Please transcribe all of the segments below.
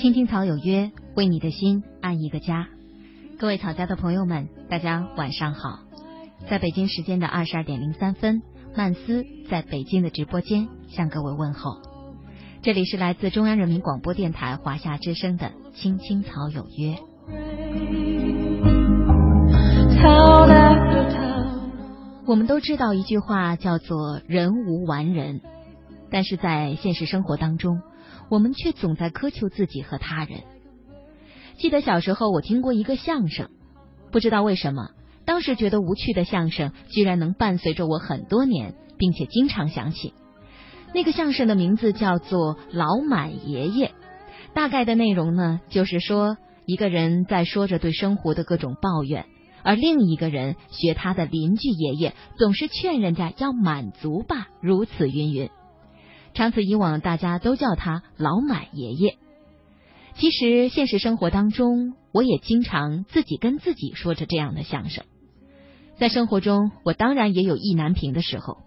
青青草有约，为你的心安一个家。各位草家的朋友们，大家晚上好。在北京时间的二十二点零三分，曼斯在北京的直播间向各位问候。这里是来自中央人民广播电台华夏之声的《青青草有约》。我们都知道一句话叫做“人无完人”，但是在现实生活当中，我们却总在苛求自己和他人。记得小时候我听过一个相声，不知道为什么，当时觉得无趣的相声，居然能伴随着我很多年，并且经常想起。那个相声的名字叫做《老满爷爷》，大概的内容呢，就是说一个人在说着对生活的各种抱怨。而另一个人学他的邻居爷爷，总是劝人家要满足吧，如此云云。长此以往，大家都叫他老满爷爷。其实现实生活当中，我也经常自己跟自己说着这样的相声。在生活中，我当然也有意难平的时候，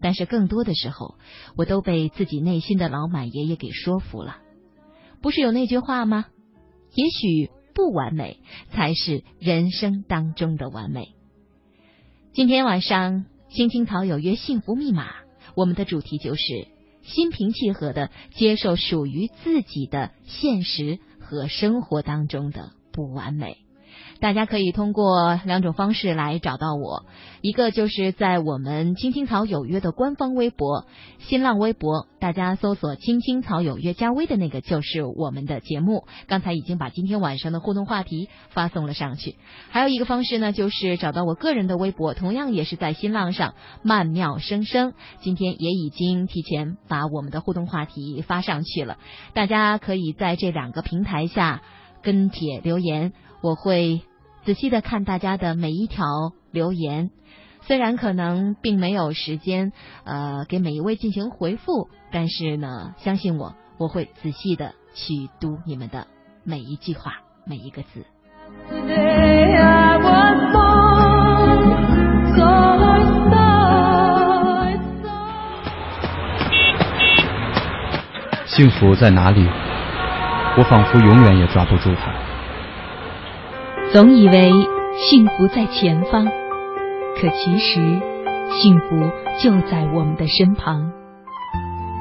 但是更多的时候，我都被自己内心的老满爷爷给说服了。不是有那句话吗？也许。不完美才是人生当中的完美。今天晚上，青青草有约幸福密码，我们的主题就是心平气和的接受属于自己的现实和生活当中的不完美。大家可以通过两种方式来找到我，一个就是在我们青青草有约的官方微博、新浪微博，大家搜索“青青草有约”加微的那个就是我们的节目。刚才已经把今天晚上的互动话题发送了上去。还有一个方式呢，就是找到我个人的微博，同样也是在新浪上“曼妙声声”。今天也已经提前把我们的互动话题发上去了，大家可以在这两个平台下跟帖留言，我会。仔细的看大家的每一条留言，虽然可能并没有时间呃给每一位进行回复，但是呢，相信我，我会仔细的去读你们的每一句话，每一个字。幸福在哪里？我仿佛永远也抓不住它。总以为幸福在前方，可其实幸福就在我们的身旁。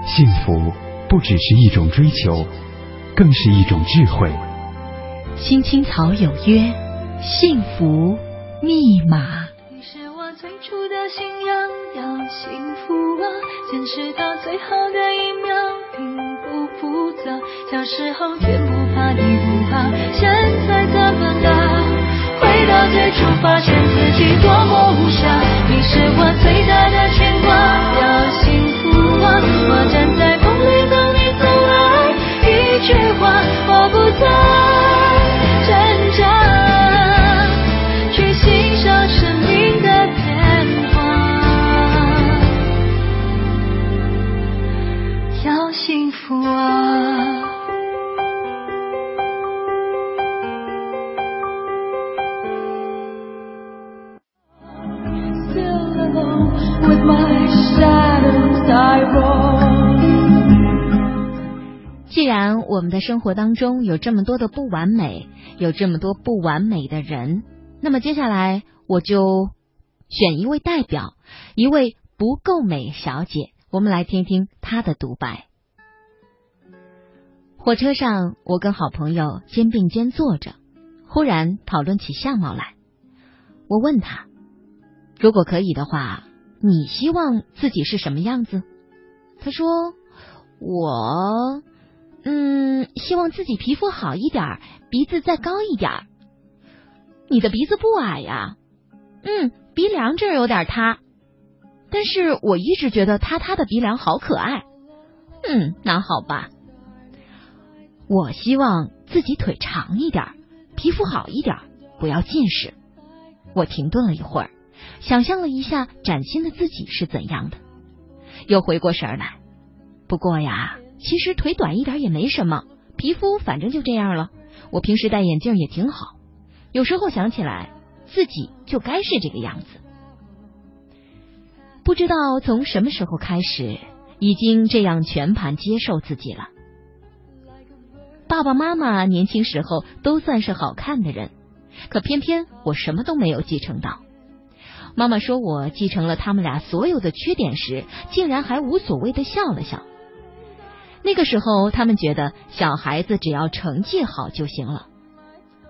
幸福不只是一种追求，更是一种智慧。青青草有约，幸福密码。你是我最初的信仰，要幸福啊，坚持到最后的一秒，并不复杂。小时候天不怕地不怕，现在怎么了？回到最初发现自己多么无暇，你是我最大的牵挂。要幸福啊，我站在风里等你走来，一句话，我不再挣扎，去欣赏生命的变化。要幸福啊。我们的生活当中有这么多的不完美，有这么多不完美的人，那么接下来我就选一位代表，一位不够美小姐，我们来听听她的独白。火车上，我跟好朋友肩并肩坐着，忽然讨论起相貌来。我问他，如果可以的话。你希望自己是什么样子？他说：“我，嗯，希望自己皮肤好一点，鼻子再高一点。你的鼻子不矮呀，嗯，鼻梁这儿有点塌，但是我一直觉得塌塌的鼻梁好可爱。嗯，那好吧。我希望自己腿长一点，皮肤好一点，不要近视。我停顿了一会儿。”想象了一下崭新的自己是怎样的，又回过神来。不过呀，其实腿短一点也没什么，皮肤反正就这样了。我平时戴眼镜也挺好。有时候想起来，自己就该是这个样子。不知道从什么时候开始，已经这样全盘接受自己了。爸爸妈妈年轻时候都算是好看的人，可偏偏我什么都没有继承到。妈妈说我继承了他们俩所有的缺点时，竟然还无所谓的笑了笑。那个时候，他们觉得小孩子只要成绩好就行了。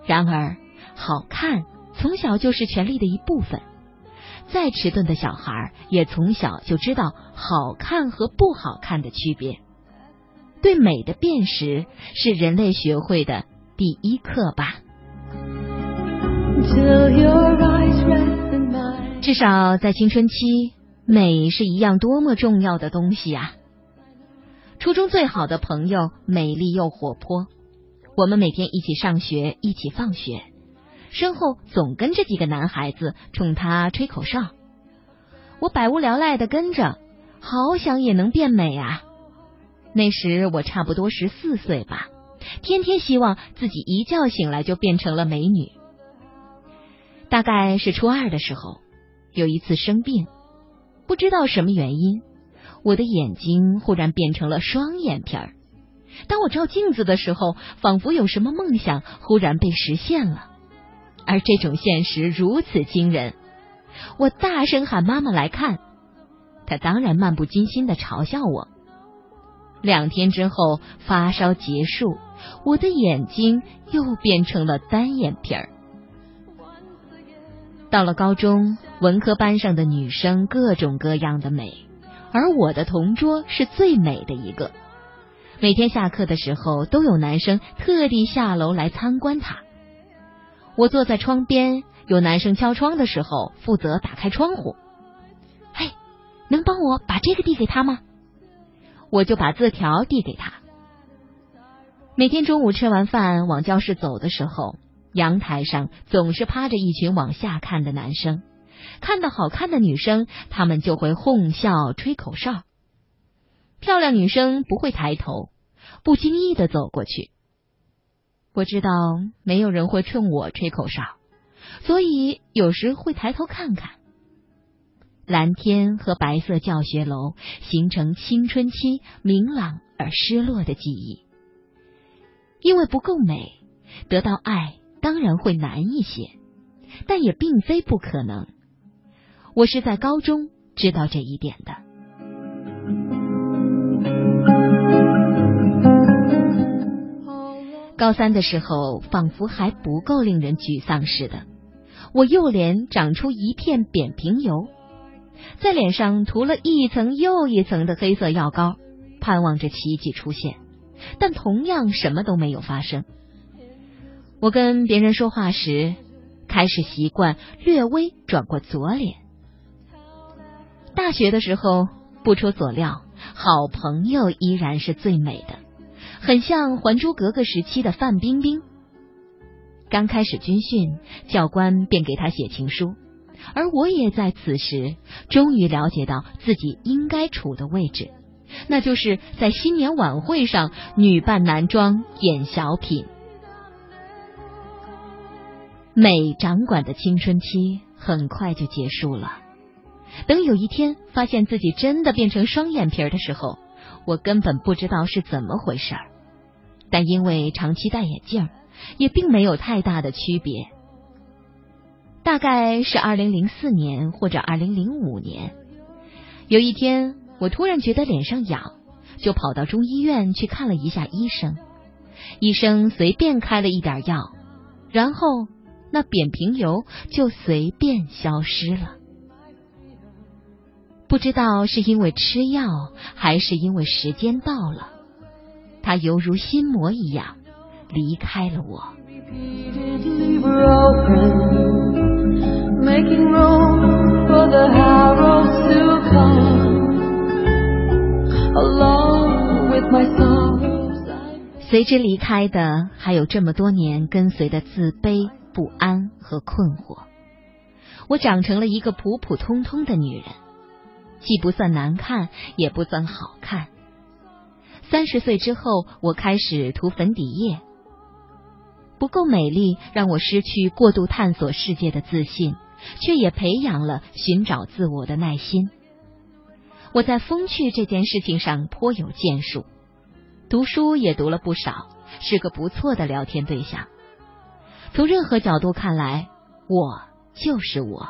然而，好看从小就是权力的一部分。再迟钝的小孩也从小就知道好看和不好看的区别。对美的辨识是人类学会的第一课吧。至少在青春期，美是一样多么重要的东西啊！初中最好的朋友，美丽又活泼。我们每天一起上学，一起放学，身后总跟着几个男孩子冲他吹口哨。我百无聊赖的跟着，好想也能变美啊！那时我差不多十四岁吧，天天希望自己一觉醒来就变成了美女。大概是初二的时候，有一次生病，不知道什么原因，我的眼睛忽然变成了双眼皮儿。当我照镜子的时候，仿佛有什么梦想忽然被实现了，而这种现实如此惊人，我大声喊妈妈来看，她当然漫不经心的嘲笑我。两天之后发烧结束，我的眼睛又变成了单眼皮儿。到了高中，文科班上的女生各种各样的美，而我的同桌是最美的一个。每天下课的时候，都有男生特地下楼来参观她。我坐在窗边，有男生敲窗的时候，负责打开窗户。嘿，能帮我把这个递给他吗？我就把字条递给他。每天中午吃完饭往教室走的时候，阳台上总是趴着一群往下看的男生。看到好看的女生，他们就会哄笑、吹口哨。漂亮女生不会抬头，不经意的走过去。我知道没有人会冲我吹口哨，所以有时会抬头看看。蓝天和白色教学楼形成青春期明朗而失落的记忆。因为不够美，得到爱当然会难一些，但也并非不可能。我是在高中知道这一点的。高三的时候，仿佛还不够令人沮丧似的，我右脸长出一片扁平疣。在脸上涂了一层又一层的黑色药膏，盼望着奇迹出现，但同样什么都没有发生。我跟别人说话时，开始习惯略微转过左脸。大学的时候，不出所料，好朋友依然是最美的，很像《还珠格格》时期的范冰冰。刚开始军训，教官便给他写情书。而我也在此时终于了解到自己应该处的位置，那就是在新年晚会上女扮男装演小品。美掌管的青春期很快就结束了。等有一天发现自己真的变成双眼皮的时候，我根本不知道是怎么回事儿。但因为长期戴眼镜，也并没有太大的区别。大概是二零零四年或者二零零五年，有一天我突然觉得脸上痒，就跑到中医院去看了一下医生。医生随便开了一点药，然后那扁平疣就随便消失了。不知道是因为吃药，还是因为时间到了，他犹如心魔一样离开了我。随之离开的，还有这么多年跟随的自卑、不安和困惑。我长成了一个普普通通的女人，既不算难看，也不算好看。三十岁之后，我开始涂粉底液。不够美丽，让我失去过度探索世界的自信。却也培养了寻找自我的耐心。我在风趣这件事情上颇有建树，读书也读了不少，是个不错的聊天对象。从任何角度看来，我就是我。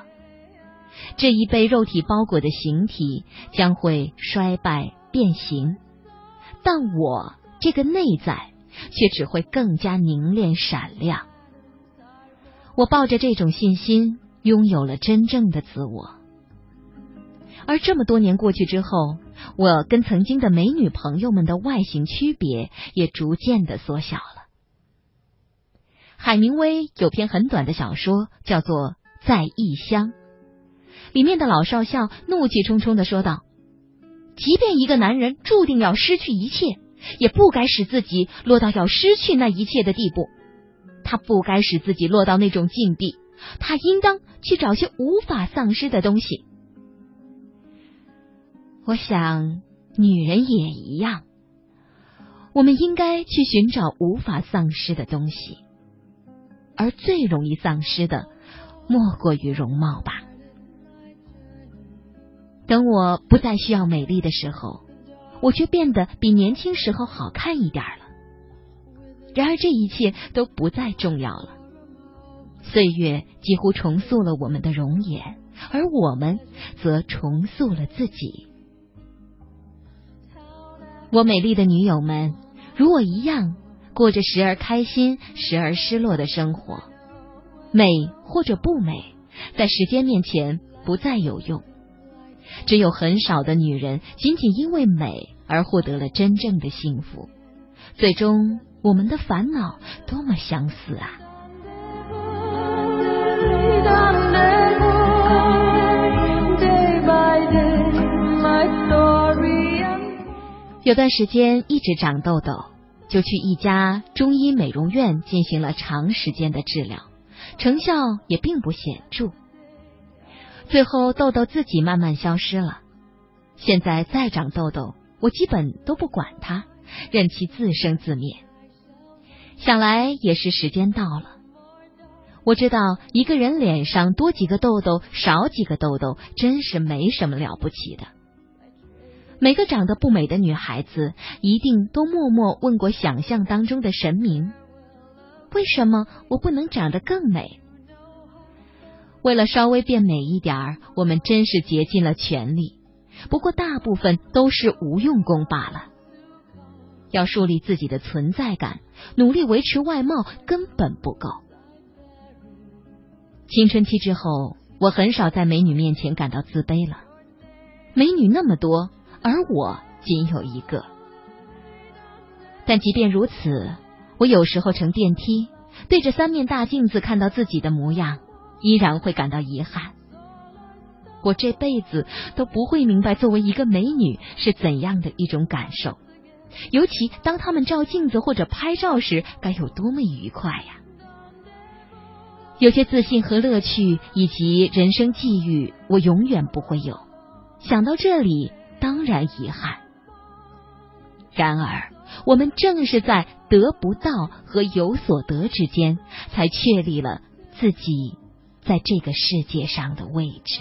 这一被肉体包裹的形体将会衰败变形，但我这个内在却只会更加凝练闪亮。我抱着这种信心，拥有了真正的自我。而这么多年过去之后，我跟曾经的美女朋友们的外形区别也逐渐的缩小了。海明威有篇很短的小说，叫做《在异乡》。里面的老少校怒气冲冲的说道：“即便一个男人注定要失去一切，也不该使自己落到要失去那一切的地步。他不该使自己落到那种境地，他应当去找些无法丧失的东西。我想，女人也一样，我们应该去寻找无法丧失的东西，而最容易丧失的，莫过于容貌吧。”等我不再需要美丽的时候，我却变得比年轻时候好看一点了。然而这一切都不再重要了。岁月几乎重塑了我们的容颜，而我们则重塑了自己。我美丽的女友们，如我一样，过着时而开心、时而失落的生活。美或者不美，在时间面前不再有用。只有很少的女人，仅仅因为美而获得了真正的幸福。最终，我们的烦恼多么相似啊！有段时间一直长痘痘，就去一家中医美容院进行了长时间的治疗，成效也并不显著。最后，痘痘自己慢慢消失了。现在再长痘痘，我基本都不管它，任其自生自灭。想来也是时间到了。我知道，一个人脸上多几个痘痘，少几个痘痘，真是没什么了不起的。每个长得不美的女孩子，一定都默默问过想象当中的神明：为什么我不能长得更美？为了稍微变美一点儿，我们真是竭尽了全力。不过大部分都是无用功罢了。要树立自己的存在感，努力维持外貌根本不够。青春期之后，我很少在美女面前感到自卑了。美女那么多，而我仅有一个。但即便如此，我有时候乘电梯，对着三面大镜子看到自己的模样。依然会感到遗憾，我这辈子都不会明白作为一个美女是怎样的一种感受，尤其当她们照镜子或者拍照时，该有多么愉快呀！有些自信和乐趣以及人生际遇，我永远不会有。想到这里，当然遗憾。然而，我们正是在得不到和有所得之间，才确立了自己。在这个世界上的位置。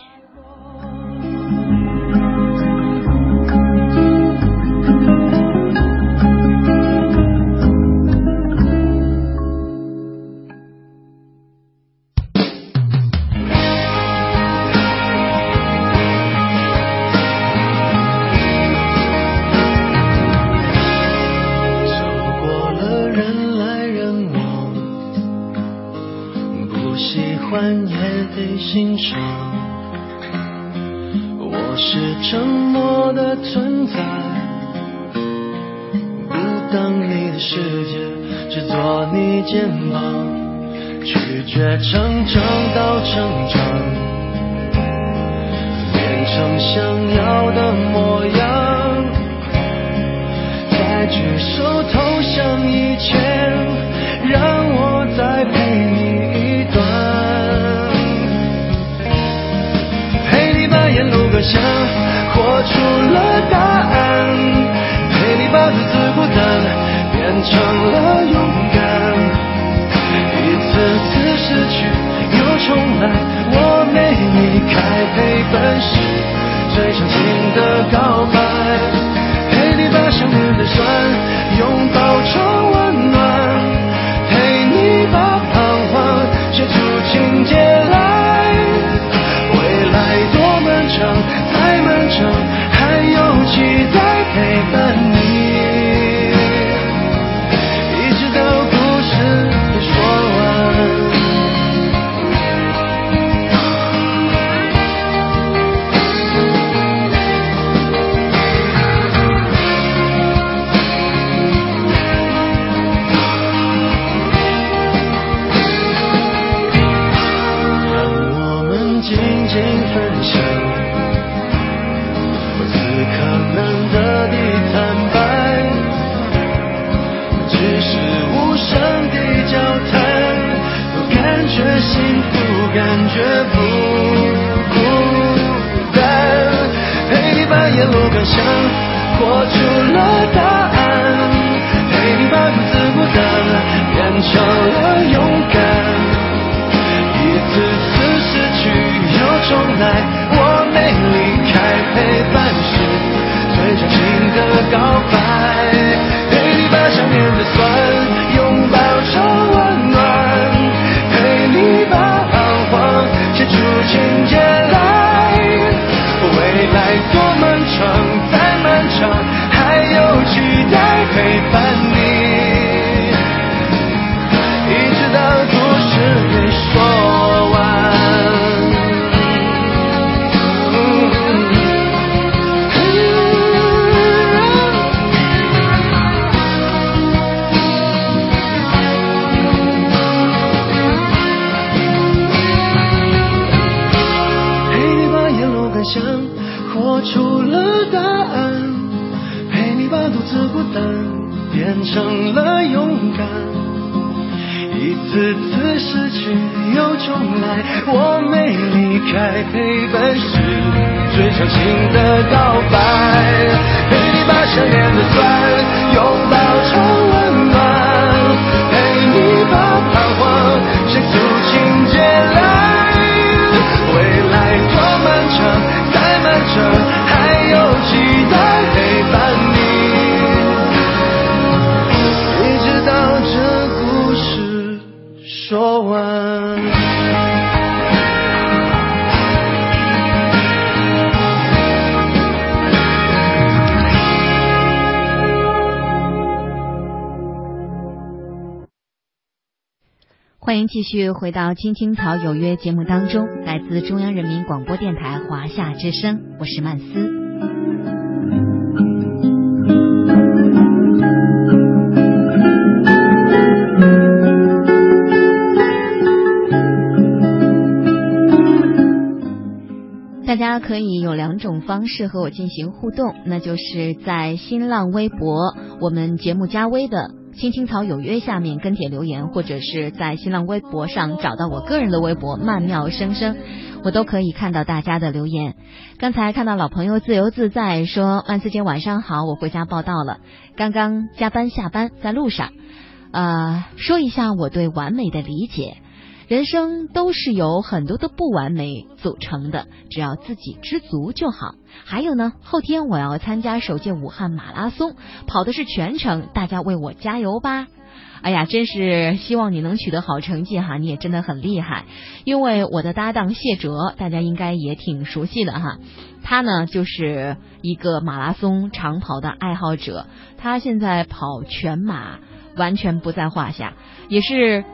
欢迎继续回到《青青草有约》节目当中，来自中央人民广播电台华夏之声，我是曼斯。大家可以有两种方式和我进行互动，那就是在新浪微博我们节目加微的“青青草有约”下面跟帖留言，或者是在新浪微博上找到我个人的微博“曼妙声声”，我都可以看到大家的留言。刚才看到老朋友自由自在说：“万思姐晚上好，我回家报道了，刚刚加班下班，在路上。”呃，说一下我对完美的理解。人生都是由很多的不完美组成的，只要自己知足就好。还有呢，后天我要参加首届武汉马拉松，跑的是全程，大家为我加油吧！哎呀，真是希望你能取得好成绩哈，你也真的很厉害。因为我的搭档谢哲，大家应该也挺熟悉的哈，他呢就是一个马拉松长跑的爱好者，他现在跑全马完全不在话下，也是。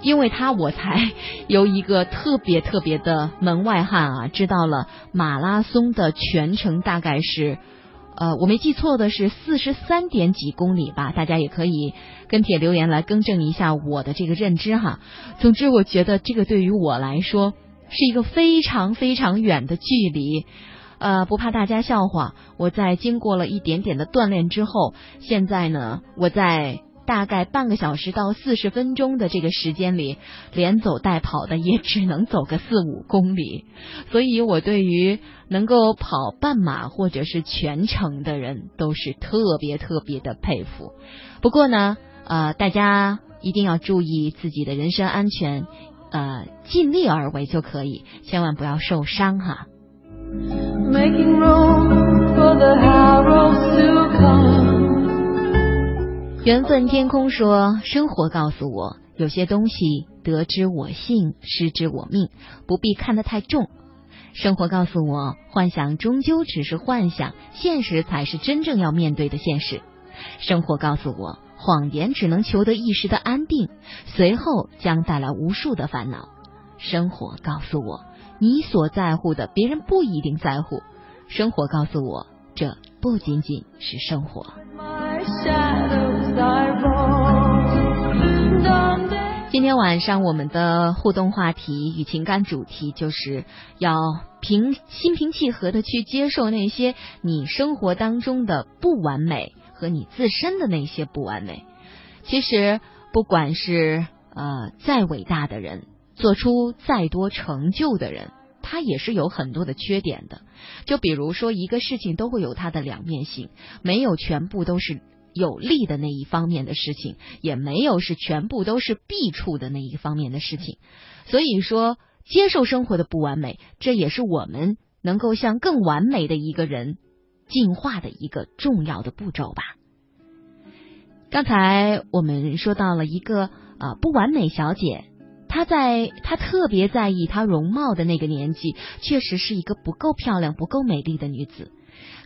因为他，我才由一个特别特别的门外汉啊，知道了马拉松的全程大概是，呃，我没记错的是四十三点几公里吧，大家也可以跟帖留言来更正一下我的这个认知哈。总之，我觉得这个对于我来说是一个非常非常远的距离。呃，不怕大家笑话，我在经过了一点点的锻炼之后，现在呢，我在。大概半个小时到四十分钟的这个时间里，连走带跑的也只能走个四五公里，所以我对于能够跑半马或者是全程的人都是特别特别的佩服。不过呢，呃，大家一定要注意自己的人身安全，呃，尽力而为就可以，千万不要受伤哈。Making room for the arrows to come. 缘分天空说：“生活告诉我，有些东西得之我幸，失之我命，不必看得太重。生活告诉我，幻想终究只是幻想，现实才是真正要面对的现实。生活告诉我，谎言只能求得一时的安定，随后将带来无数的烦恼。生活告诉我，你所在乎的，别人不一定在乎。生活告诉我，这不仅仅是生活。”今天晚上我们的互动话题与情感主题就是要平心平气和的去接受那些你生活当中的不完美和你自身的那些不完美。其实不管是呃再伟大的人，做出再多成就的人，他也是有很多的缺点的。就比如说，一个事情都会有它的两面性，没有全部都是有利的那一方面的事情，也没有是全部都是弊处的那一方面的事情。所以说，接受生活的不完美，这也是我们能够向更完美的一个人进化的一个重要的步骤吧。刚才我们说到了一个啊不完美小姐，她在她特别在意她容貌的那个年纪，确实是一个不够漂亮、不够美丽的女子。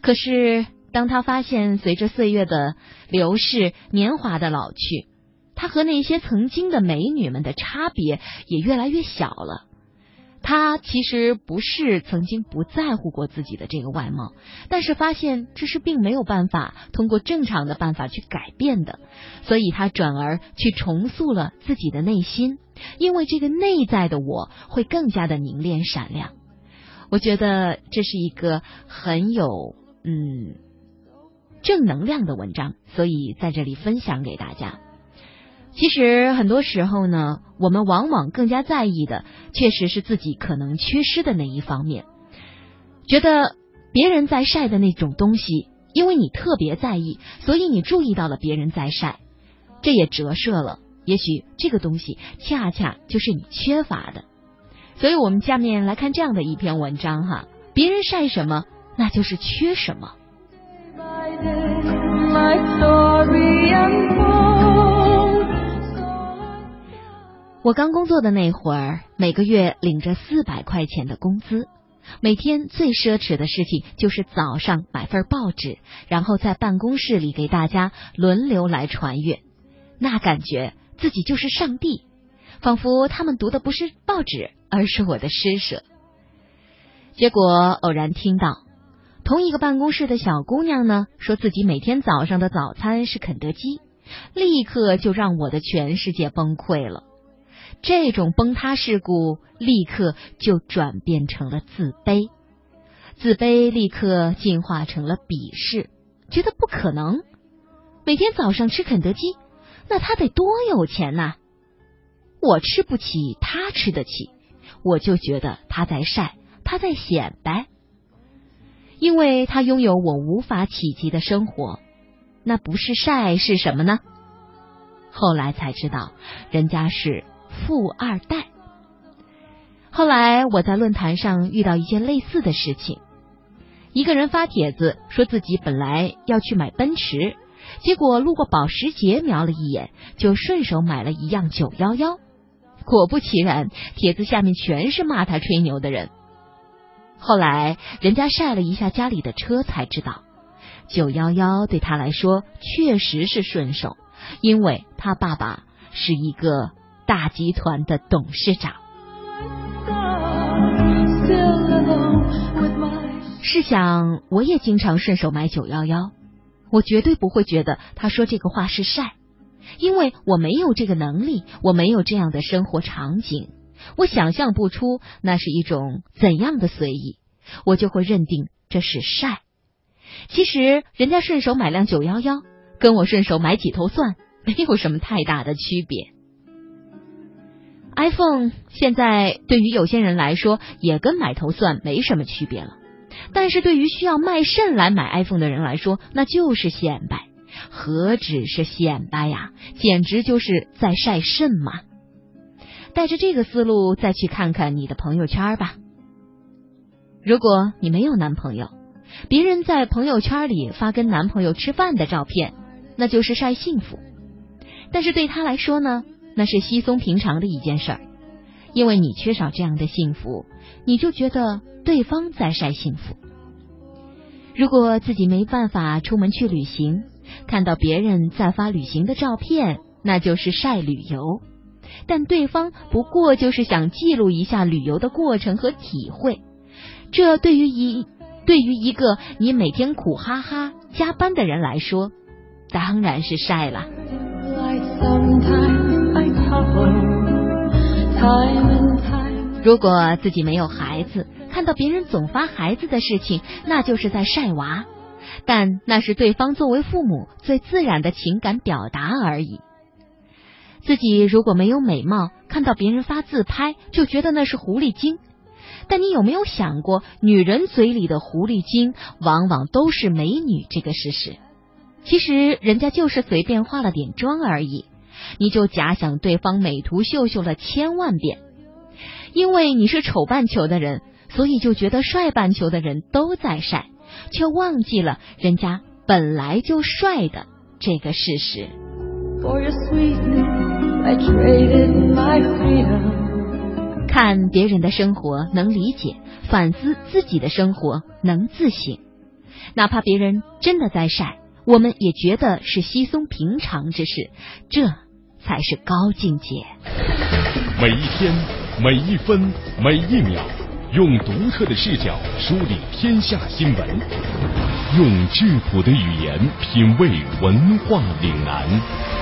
可是当他发现随着岁月的流逝，年华的老去，他和那些曾经的美女们的差别也越来越小了。他其实不是曾经不在乎过自己的这个外貌，但是发现这是并没有办法通过正常的办法去改变的，所以他转而去重塑了自己的内心，因为这个内在的我会更加的凝练闪亮。我觉得这是一个很有嗯正能量的文章，所以在这里分享给大家。其实很多时候呢，我们往往更加在意的，确实是自己可能缺失的那一方面。觉得别人在晒的那种东西，因为你特别在意，所以你注意到了别人在晒，这也折射了，也许这个东西恰恰就是你缺乏的。所以我们下面来看这样的一篇文章哈，别人晒什么，那就是缺什么。我刚工作的那会儿，每个月领着四百块钱的工资，每天最奢侈的事情就是早上买份报纸，然后在办公室里给大家轮流来传阅，那感觉自己就是上帝，仿佛他们读的不是报纸，而是我的施舍。结果偶然听到，同一个办公室的小姑娘呢，说自己每天早上的早餐是肯德基，立刻就让我的全世界崩溃了。这种崩塌事故立刻就转变成了自卑，自卑立刻进化成了鄙视，觉得不可能。每天早上吃肯德基，那他得多有钱呐！我吃不起，他吃得起，我就觉得他在晒，他在显摆，因为他拥有我无法企及的生活。那不是晒是什么呢？后来才知道，人家是。富二代。后来我在论坛上遇到一件类似的事情，一个人发帖子说自己本来要去买奔驰，结果路过保时捷瞄了一眼，就顺手买了一辆九幺幺。果不其然，帖子下面全是骂他吹牛的人。后来人家晒了一下家里的车，才知道九幺幺对他来说确实是顺手，因为他爸爸是一个。大集团的董事长，试想，我也经常顺手买九幺幺，我绝对不会觉得他说这个话是晒，因为我没有这个能力，我没有这样的生活场景，我想象不出那是一种怎样的随意，我就会认定这是晒。其实，人家顺手买辆九幺幺，跟我顺手买几头蒜没有什么太大的区别。iPhone 现在对于有些人来说也跟买头蒜没什么区别了，但是对于需要卖肾来买 iPhone 的人来说，那就是显摆，何止是显摆呀，简直就是在晒肾嘛！带着这个思路再去看看你的朋友圈吧。如果你没有男朋友，别人在朋友圈里发跟男朋友吃饭的照片，那就是晒幸福，但是对他来说呢？那是稀松平常的一件事儿，因为你缺少这样的幸福，你就觉得对方在晒幸福。如果自己没办法出门去旅行，看到别人在发旅行的照片，那就是晒旅游。但对方不过就是想记录一下旅游的过程和体会，这对于一对于一个你每天苦哈哈加班的人来说，当然是晒了。如果自己没有孩子，看到别人总发孩子的事情，那就是在晒娃。但那是对方作为父母最自然的情感表达而已。自己如果没有美貌，看到别人发自拍就觉得那是狐狸精。但你有没有想过，女人嘴里的狐狸精往往都是美女这个事实？其实人家就是随便化了点妆而已，你就假想对方美图秀秀了千万遍，因为你是丑半球的人，所以就觉得帅半球的人都在晒，却忘记了人家本来就帅的这个事实。看别人的生活能理解，反思自己的生活能自省。哪怕别人真的在晒，我们也觉得是稀松平常之事，这才是高境界。每一天，每一分，每一秒，用独特的视角梳理天下新闻，用质朴的语言品味文化岭南。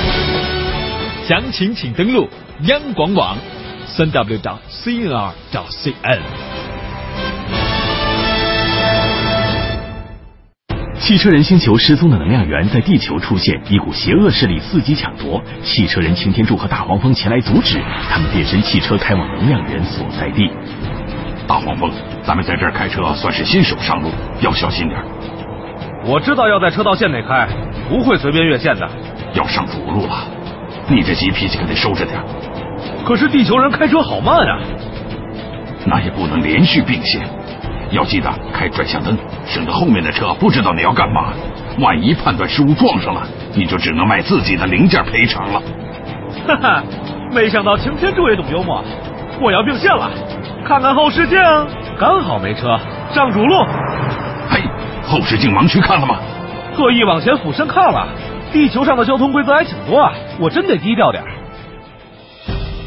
详情请登录。央广网，三 w 点 cnr 到 cn。汽车人星球失踪的能量源在地球出现，一股邪恶势力伺机抢夺。汽车人擎天柱和大黄蜂前来阻止，他们变身汽车开往能量源所在地。大黄蜂，咱们在这儿开车算是新手上路，要小心点。我知道要在车道线内开，不会随便越线的。要上主路了，你这急脾气可得收着点。可是地球人开车好慢啊，那也不能连续并线，要记得开转向灯，省得后面的车不知道你要干嘛，万一判断失误撞上了，你就只能卖自己的零件赔偿了。哈哈，没想到擎天柱也懂幽默，我要并线了，看看后视镜，刚好没车，上主路。嘿，后视镜盲区看了吗？特意往前俯身看了，地球上的交通规则还挺多啊，我真得低调点。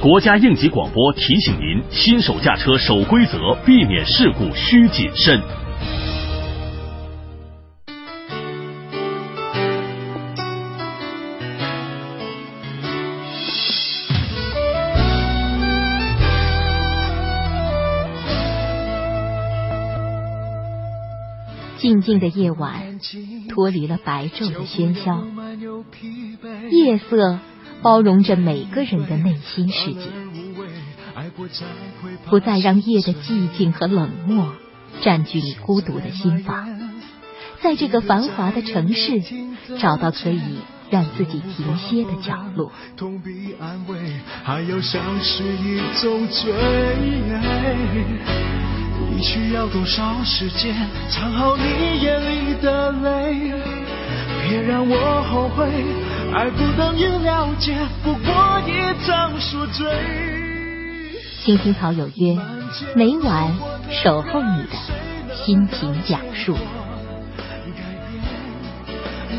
国家应急广播提醒您：新手驾车守规则，避免事故需谨慎。静静的夜晚，脱离了白昼的喧嚣，夜色。包容着每个人的内心世界，不再让夜的寂静和冷漠占据你孤独的心房，在这个繁华的城市，找到可以让自己停歇的角落。你需要多少时间藏好你眼里的泪？别让我后悔。爱不等于了解，不过一场宿醉。青青草有约，每晚守候你的心情讲述。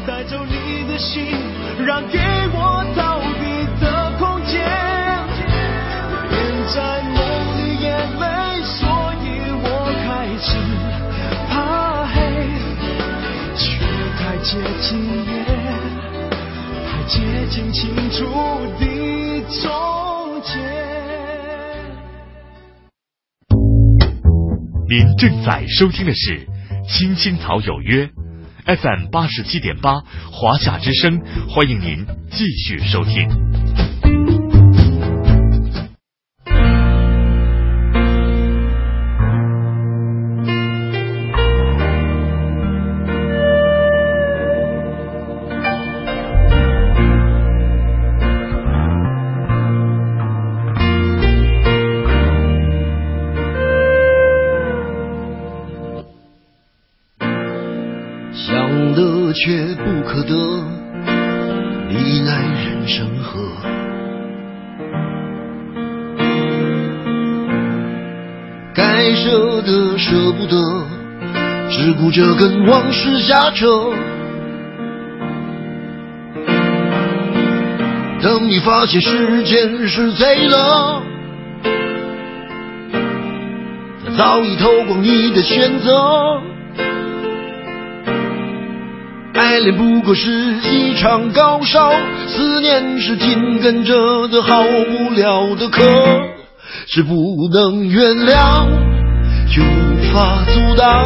带走你的心，让给我逃避太接近也，太。接近清楚的终结。您正在收听的是《青青草有约》，FM 八十七点八，华夏之声，欢迎您继续收听。着跟往事瞎扯。等你发现时间是贼了，它早已偷光你的选择。爱恋不过是一场高烧，思念是紧跟着的好无了的咳，是不能原谅，却无法阻挡，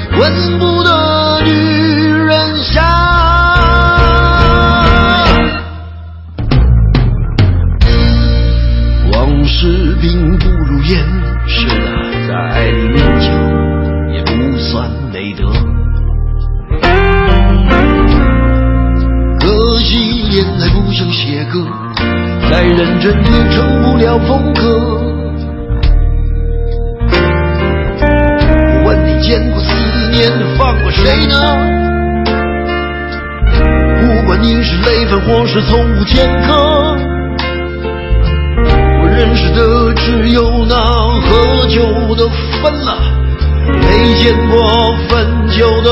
闻不得女人香。往事并不如烟，是的，在爱里面酒也不算美德。可惜恋爱不像写歌，再认真也成不了风你是累犯或是从无前科，我认识的只有那喝酒的分了，没见过分酒的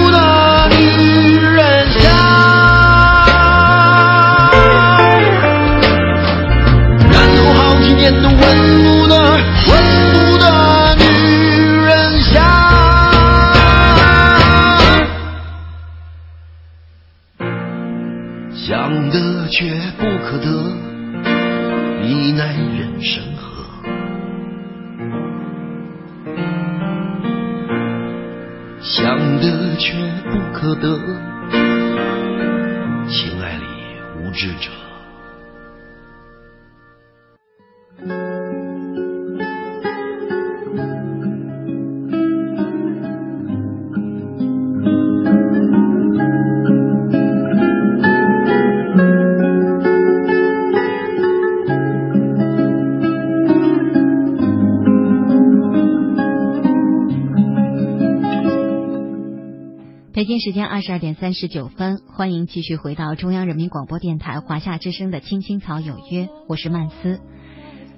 时间二十二点三十九分，欢迎继续回到中央人民广播电台华夏之声的《青青草有约》，我是曼斯。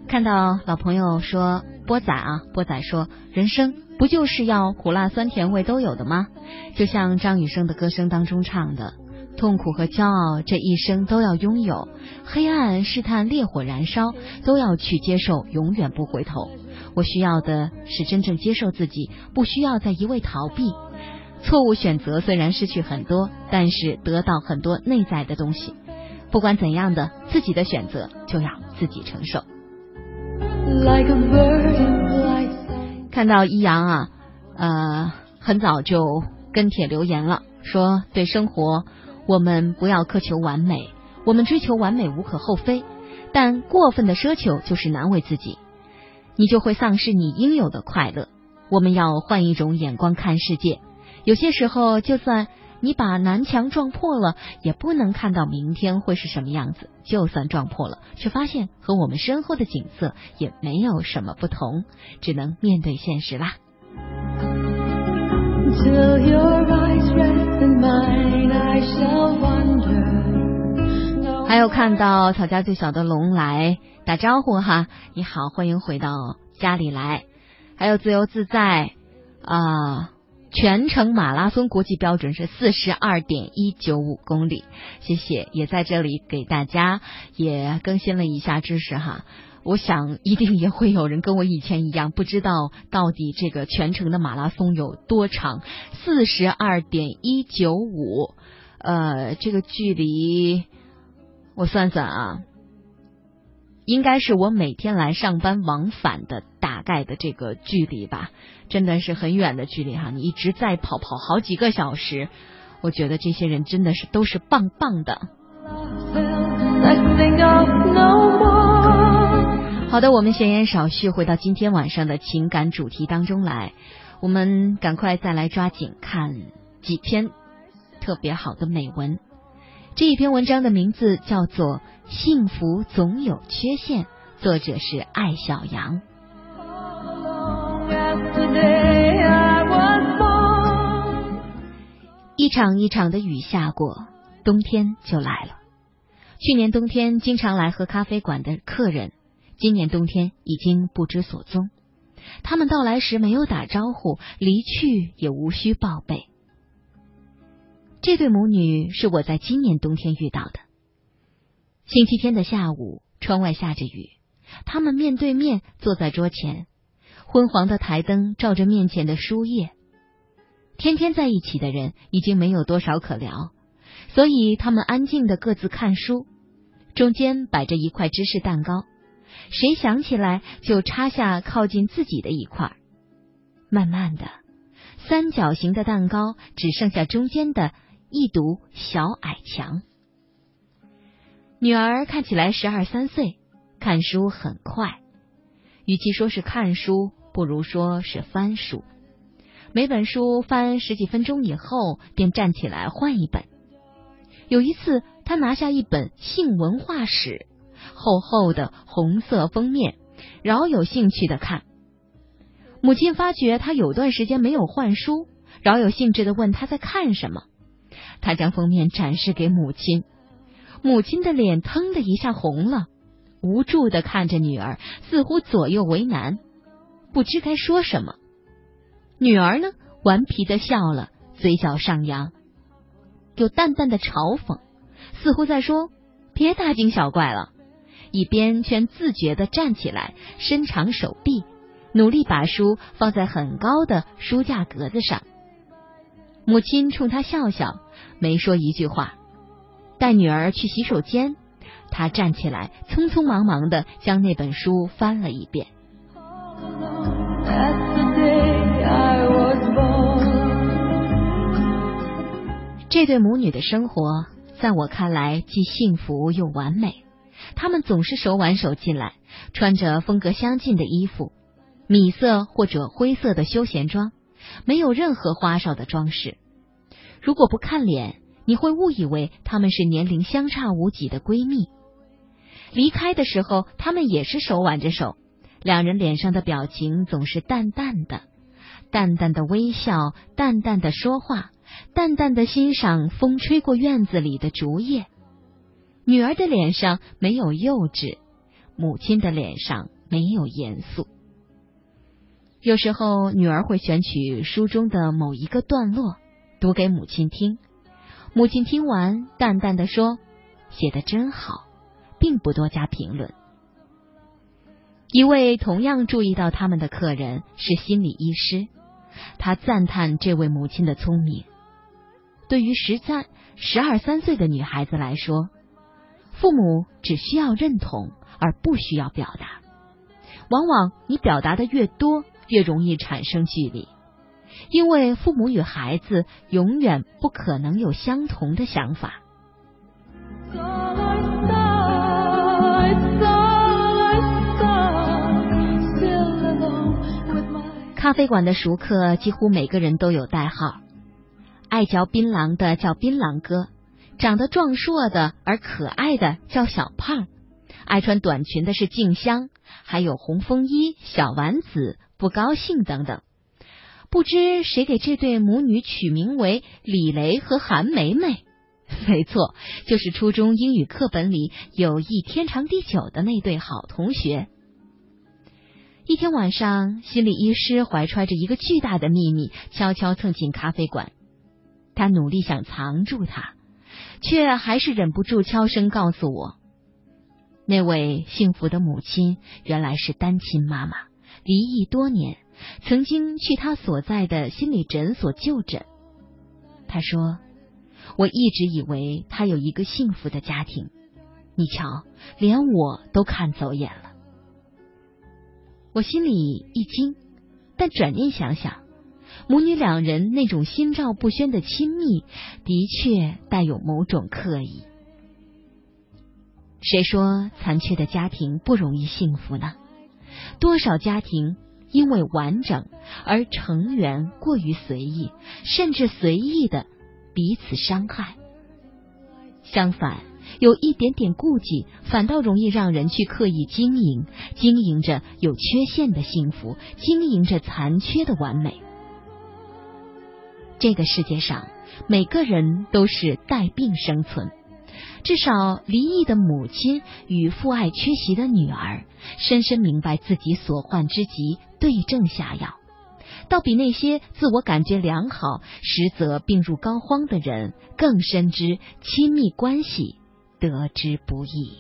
看到老朋友说波仔啊，波仔说人生不就是要苦辣酸甜味都有的吗？就像张雨生的歌声当中唱的，痛苦和骄傲这一生都要拥有，黑暗试探烈火燃烧都要去接受，永远不回头。我需要的是真正接受自己，不需要再一味逃避。错误选择虽然失去很多，但是得到很多内在的东西。不管怎样的，自己的选择就要自己承受。看到一阳啊，呃，很早就跟帖留言了，说对生活我们不要苛求完美，我们追求完美无可厚非，但过分的奢求就是难为自己，你就会丧失你应有的快乐。我们要换一种眼光看世界。有些时候，就算你把南墙撞破了，也不能看到明天会是什么样子。就算撞破了，却发现和我们身后的景色也没有什么不同，只能面对现实啦。还有看到草家最小的龙来打招呼哈，你好，欢迎回到家里来。还有自由自在啊。全程马拉松国际标准是四十二点一九五公里，谢谢，也在这里给大家也更新了一下知识哈。我想一定也会有人跟我以前一样，不知道到底这个全程的马拉松有多长，四十二点一九五，呃，这个距离我算算啊。应该是我每天来上班往返的大概的这个距离吧，真的是很远的距离哈！你一直在跑，跑好几个小时，我觉得这些人真的是都是棒棒的。好的，我们闲言少叙，回到今天晚上的情感主题当中来，我们赶快再来抓紧看几篇特别好的美文。这一篇文章的名字叫做《幸福总有缺陷》，作者是艾小阳。一场一场的雨下过，冬天就来了。去年冬天经常来喝咖啡馆的客人，今年冬天已经不知所踪。他们到来时没有打招呼，离去也无需报备。这对母女是我在今年冬天遇到的。星期天的下午，窗外下着雨，他们面对面坐在桌前，昏黄的台灯照着面前的书页。天天在一起的人已经没有多少可聊，所以他们安静的各自看书，中间摆着一块芝士蛋糕，谁想起来就插下靠近自己的一块。慢慢的，三角形的蛋糕只剩下中间的。一堵小矮墙。女儿看起来十二三岁，看书很快，与其说是看书，不如说是翻书。每本书翻十几分钟以后，便站起来换一本。有一次，他拿下一本性文化史，厚厚的红色封面，饶有兴趣的看。母亲发觉他有段时间没有换书，饶有兴致的问他在看什么。他将封面展示给母亲，母亲的脸腾的一下红了，无助的看着女儿，似乎左右为难，不知该说什么。女儿呢，顽皮的笑了，嘴角上扬，有淡淡的嘲讽，似乎在说：“别大惊小怪了。”一边却自觉的站起来，伸长手臂，努力把书放在很高的书架格子上。母亲冲他笑笑。没说一句话，带女儿去洗手间。他站起来，匆匆忙忙的将那本书翻了一遍。这对母女的生活，在我看来既幸福又完美。他们总是手挽手进来，穿着风格相近的衣服，米色或者灰色的休闲装，没有任何花哨的装饰。如果不看脸，你会误以为她们是年龄相差无几的闺蜜。离开的时候，她们也是手挽着手，两人脸上的表情总是淡淡的，淡淡的微笑，淡淡的说话，淡淡的欣赏风吹过院子里的竹叶。女儿的脸上没有幼稚，母亲的脸上没有严肃。有时候，女儿会选取书中的某一个段落读给母亲听，母亲听完，淡淡的说：“写的真好。”并不多加评论。一位同样注意到他们的客人是心理医师，他赞叹这位母亲的聪明。对于十三、十二三岁的女孩子来说，父母只需要认同，而不需要表达。往往你表达的越多，越容易产生距离，因为父母与孩子永远不可能有相同的想法。咖啡馆的熟客几乎每个人都有代号，爱嚼槟榔的叫槟榔哥，长得壮硕的而可爱的叫小胖，爱穿短裙的是静香，还有红风衣、小丸子、不高兴等等。不知谁给这对母女取名为李雷和韩梅梅？没错，就是初中英语课本里友谊天长地久的那对好同学。一天晚上，心理医师怀揣着一个巨大的秘密，悄悄蹭进咖啡馆。他努力想藏住它，却还是忍不住悄声告诉我：那位幸福的母亲原来是单亲妈妈，离异多年，曾经去他所在的心理诊所就诊。他说：“我一直以为他有一个幸福的家庭，你瞧，连我都看走眼了。”我心里一惊，但转念想想，母女两人那种心照不宣的亲密，的确带有某种刻意。谁说残缺的家庭不容易幸福呢？多少家庭因为完整而成员过于随意，甚至随意的彼此伤害。相反。有一点点顾忌，反倒容易让人去刻意经营，经营着有缺陷的幸福，经营着残缺的完美。这个世界上，每个人都是带病生存。至少离异的母亲与父爱缺席的女儿，深深明白自己所患之疾，对症下药，倒比那些自我感觉良好，实则病入膏肓的人更深知亲密关系得之不易。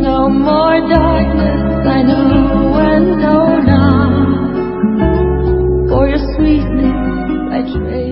No more darkness, I know when sweetness, I trade.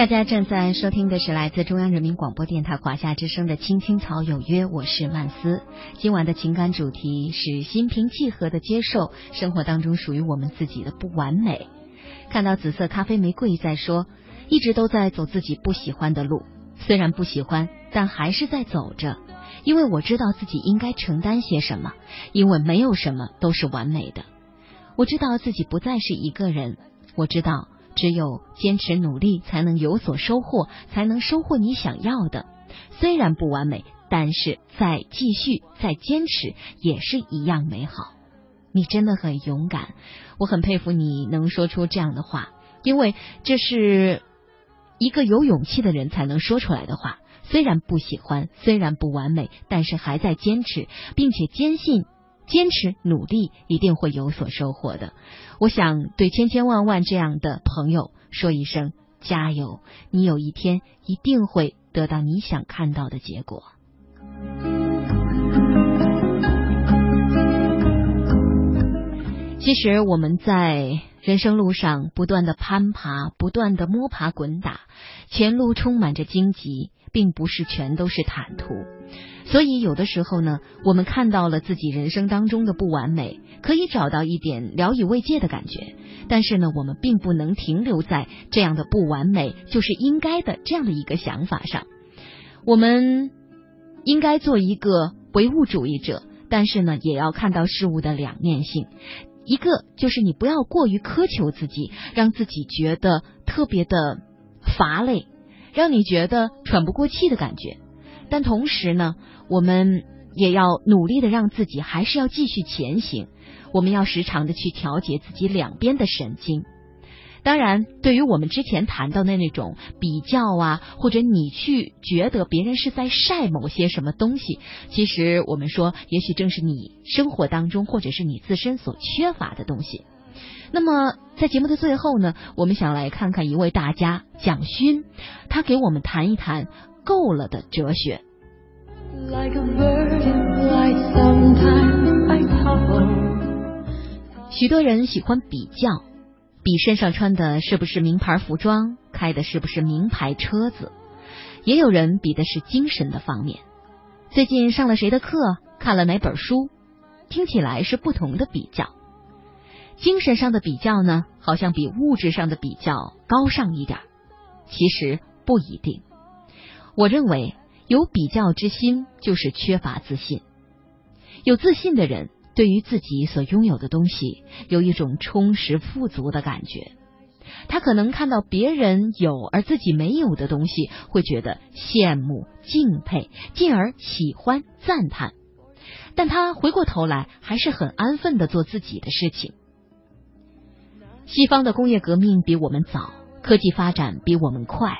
大家正在收听的是来自中央人民广播电台华夏之声的《青青草有约》，我是曼斯。今晚的情感主题是心平气和的接受生活当中属于我们自己的不完美。看到紫色咖啡玫瑰在说，一直都在走自己不喜欢的路，虽然不喜欢，但还是在走着。因为我知道自己应该承担些什么，因为没有什么都是完美的。我知道自己不再是一个人，我知道只有坚持努力才能有所收获，才能收获你想要的。虽然不完美，但是再继续、再坚持也是一样美好。你真的很勇敢，我很佩服你能说出这样的话，因为这是一个有勇气的人才能说出来的话。虽然不喜欢，虽然不完美，但是还在坚持，并且坚信坚持努力一定会有所收获的。我想对千千万万这样的朋友说一声加油，你有一天一定会得到你想看到的结果。其实我们在人生路上不断的攀爬，不断的摸爬滚打，前路充满着荆棘。并不是全都是坦途，所以有的时候呢，我们看到了自己人生当中的不完美，可以找到一点聊以慰藉的感觉。但是呢，我们并不能停留在这样的不完美就是应该的这样的一个想法上。我们应该做一个唯物主义者，但是呢，也要看到事物的两面性。一个就是你不要过于苛求自己，让自己觉得特别的乏累。让你觉得喘不过气的感觉，但同时呢，我们也要努力的让自己还是要继续前行。我们要时常的去调节自己两边的神经。当然，对于我们之前谈到的那种比较啊，或者你去觉得别人是在晒某些什么东西，其实我们说，也许正是你生活当中或者是你自身所缺乏的东西。那么，在节目的最后呢，我们想来看看一位大家蒋勋，他给我们谈一谈“够了”的哲学。Like a bird in flight, sometimes I follow. 许多人喜欢比较，比身上穿的是不是名牌服装，开的是不是名牌车子；也有人比的是精神的方面，最近上了谁的课，看了哪本书，听起来是不同的比较。精神上的比较呢，好像比物质上的比较高尚一点，其实不一定。我认为有比较之心就是缺乏自信。有自信的人，对于自己所拥有的东西有一种充实富足的感觉。他可能看到别人有而自己没有的东西，会觉得羡慕、敬佩，进而喜欢、赞叹。但他回过头来，还是很安分的做自己的事情。西方的工业革命比我们早，科技发展比我们快，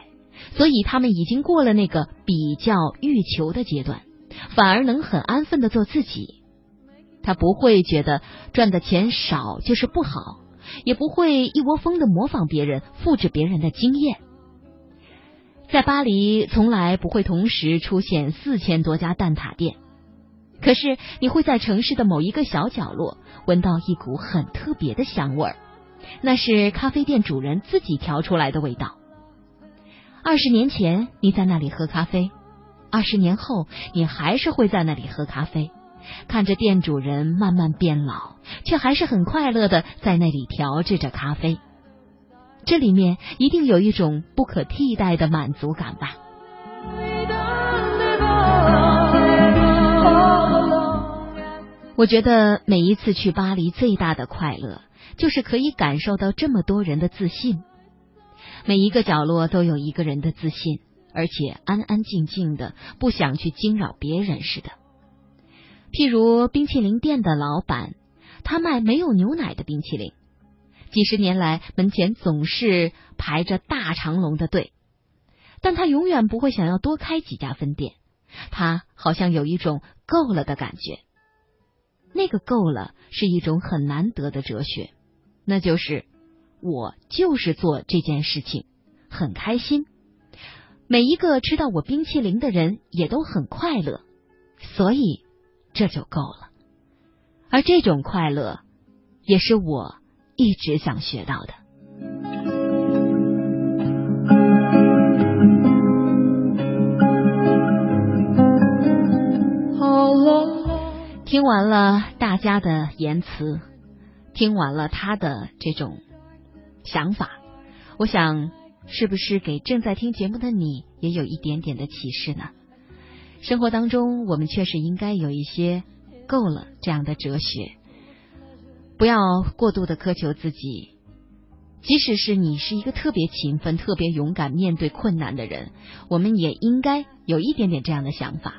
所以他们已经过了那个比较欲求的阶段，反而能很安分的做自己。他不会觉得赚的钱少就是不好，也不会一窝蜂的模仿别人、复制别人的经验。在巴黎，从来不会同时出现四千多家蛋挞店，可是你会在城市的某一个小角落闻到一股很特别的香味儿。那是咖啡店主人自己调出来的味道。二十年前你在那里喝咖啡，二十年后你还是会在那里喝咖啡，看着店主人慢慢变老，却还是很快乐的在那里调制着咖啡。这里面一定有一种不可替代的满足感吧。我觉得每一次去巴黎最大的快乐。就是可以感受到这么多人的自信。每一个角落都有一个人的自信，而且安安静静的，不想去惊扰别人似的。譬如冰淇淋店的老板，他卖没有牛奶的冰淇淋，几十年来门前总是排着大长龙的队，但他永远不会想要多开几家分店。他好像有一种够了的感觉。那个够了是一种很难得的哲学，那就是我就是做这件事情很开心，每一个吃到我冰淇淋的人也都很快乐，所以这就够了。而这种快乐也是我一直想学到的。好了，听完了大家的言辞，听完了他的这种想法，我想是不是给正在听节目的你也有一点点的启示呢？生活当中，我们确实应该有一些够了这样的哲学，不要过度的苛求自己。即使是你是一个特别勤奋、特别勇敢面对困难的人，我们也应该有一点点这样的想法。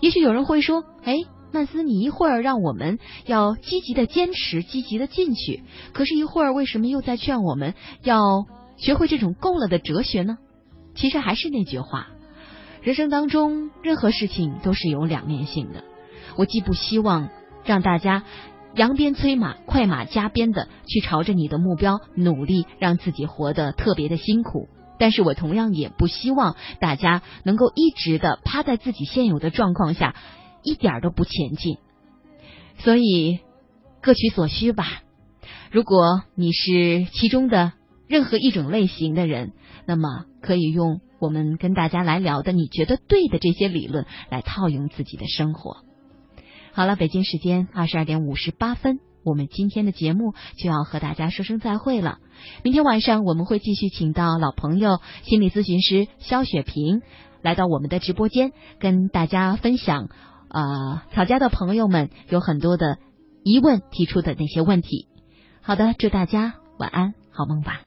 也许有人会说：“哎，曼斯，你一会儿让我们要积极的坚持、积极的进取，可是，一会儿为什么又在劝我们要学会这种够了的哲学呢？”其实还是那句话，人生当中任何事情都是有两面性的。我既不希望让大家扬鞭催马、快马加鞭的去朝着你的目标努力，让自己活得特别的辛苦。但是我同样也不希望大家能够一直的趴在自己现有的状况下，一点都不前进。所以各取所需吧。如果你是其中的任何一种类型的人，那么可以用我们跟大家来聊的你觉得对的这些理论来套用自己的生活。好了，北京时间二十二点五十八分。我们今天的节目就要和大家说声再会了。明天晚上我们会继续请到老朋友心理咨询师肖雪萍来到我们的直播间，跟大家分享呃吵架的朋友们有很多的疑问提出的那些问题。好的，祝大家晚安，好梦吧。